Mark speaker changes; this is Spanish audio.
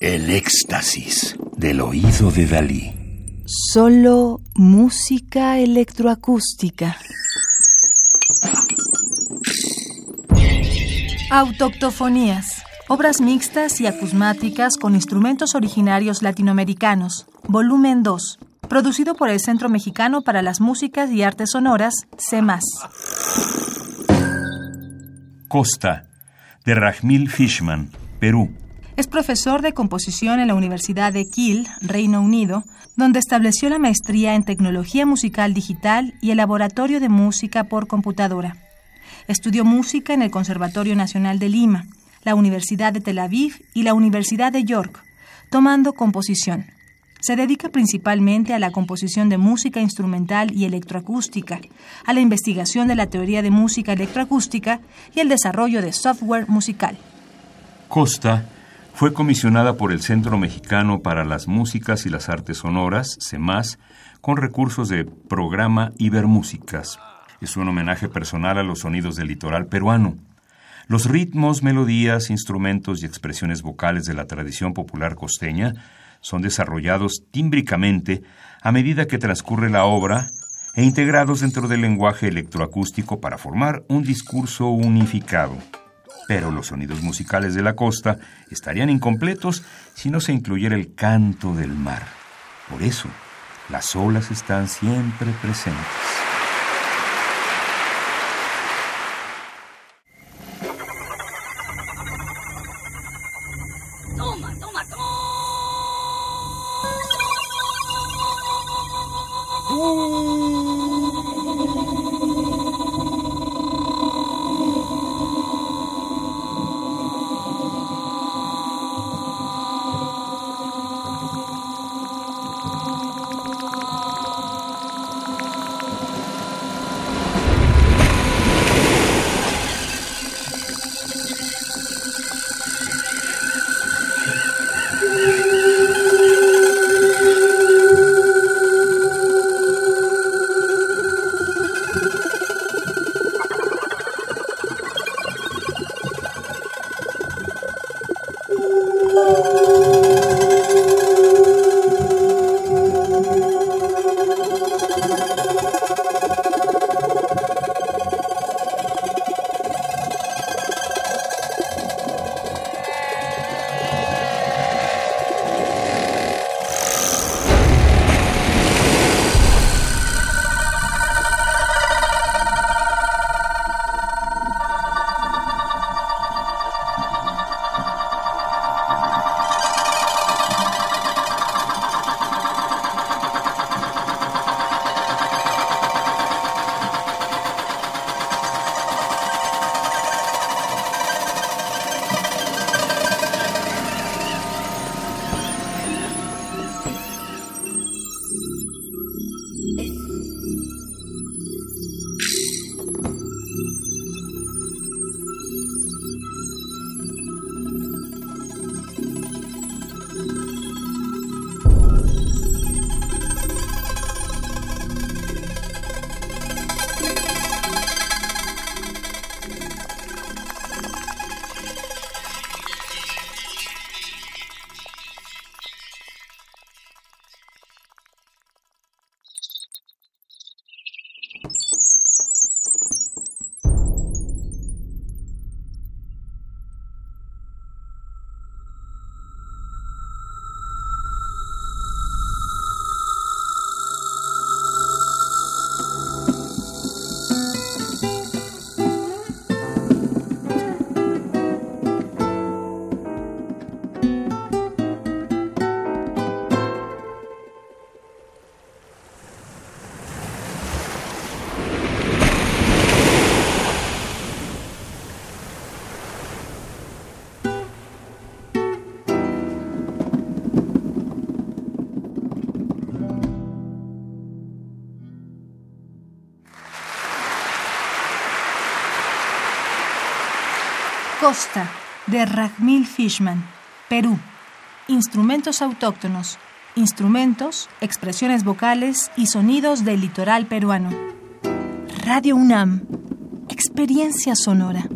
Speaker 1: El éxtasis del oído de Dalí.
Speaker 2: Solo música electroacústica. Autoctofonías. Obras mixtas y acusmáticas con instrumentos originarios latinoamericanos. Volumen 2. Producido por el Centro Mexicano para las Músicas y Artes Sonoras, CEMAS.
Speaker 3: Costa, de Rajmil Fishman, Perú.
Speaker 2: Es profesor de composición en la Universidad de Kiel, Reino Unido, donde estableció la maestría en tecnología musical digital y el laboratorio de música por computadora. Estudió música en el Conservatorio Nacional de Lima, la Universidad de Tel Aviv y la Universidad de York, tomando composición. Se dedica principalmente a la composición de música instrumental y electroacústica, a la investigación de la teoría de música electroacústica y el desarrollo de software musical.
Speaker 3: Costa fue comisionada por el Centro Mexicano para las Músicas y las Artes Sonoras, CEMAS, con recursos de programa Ibermúsicas. Es un homenaje personal a los sonidos del litoral peruano. Los ritmos, melodías, instrumentos y expresiones vocales de la tradición popular costeña son desarrollados tímbricamente a medida que transcurre la obra e integrados dentro del lenguaje electroacústico para formar un discurso unificado pero los sonidos musicales de la costa estarían incompletos si no se incluyera el canto del mar. Por eso, las olas están siempre presentes.
Speaker 2: Costa, de Ragmil Fishman, Perú. Instrumentos autóctonos, instrumentos, expresiones vocales y sonidos del litoral peruano. Radio UNAM, experiencia sonora.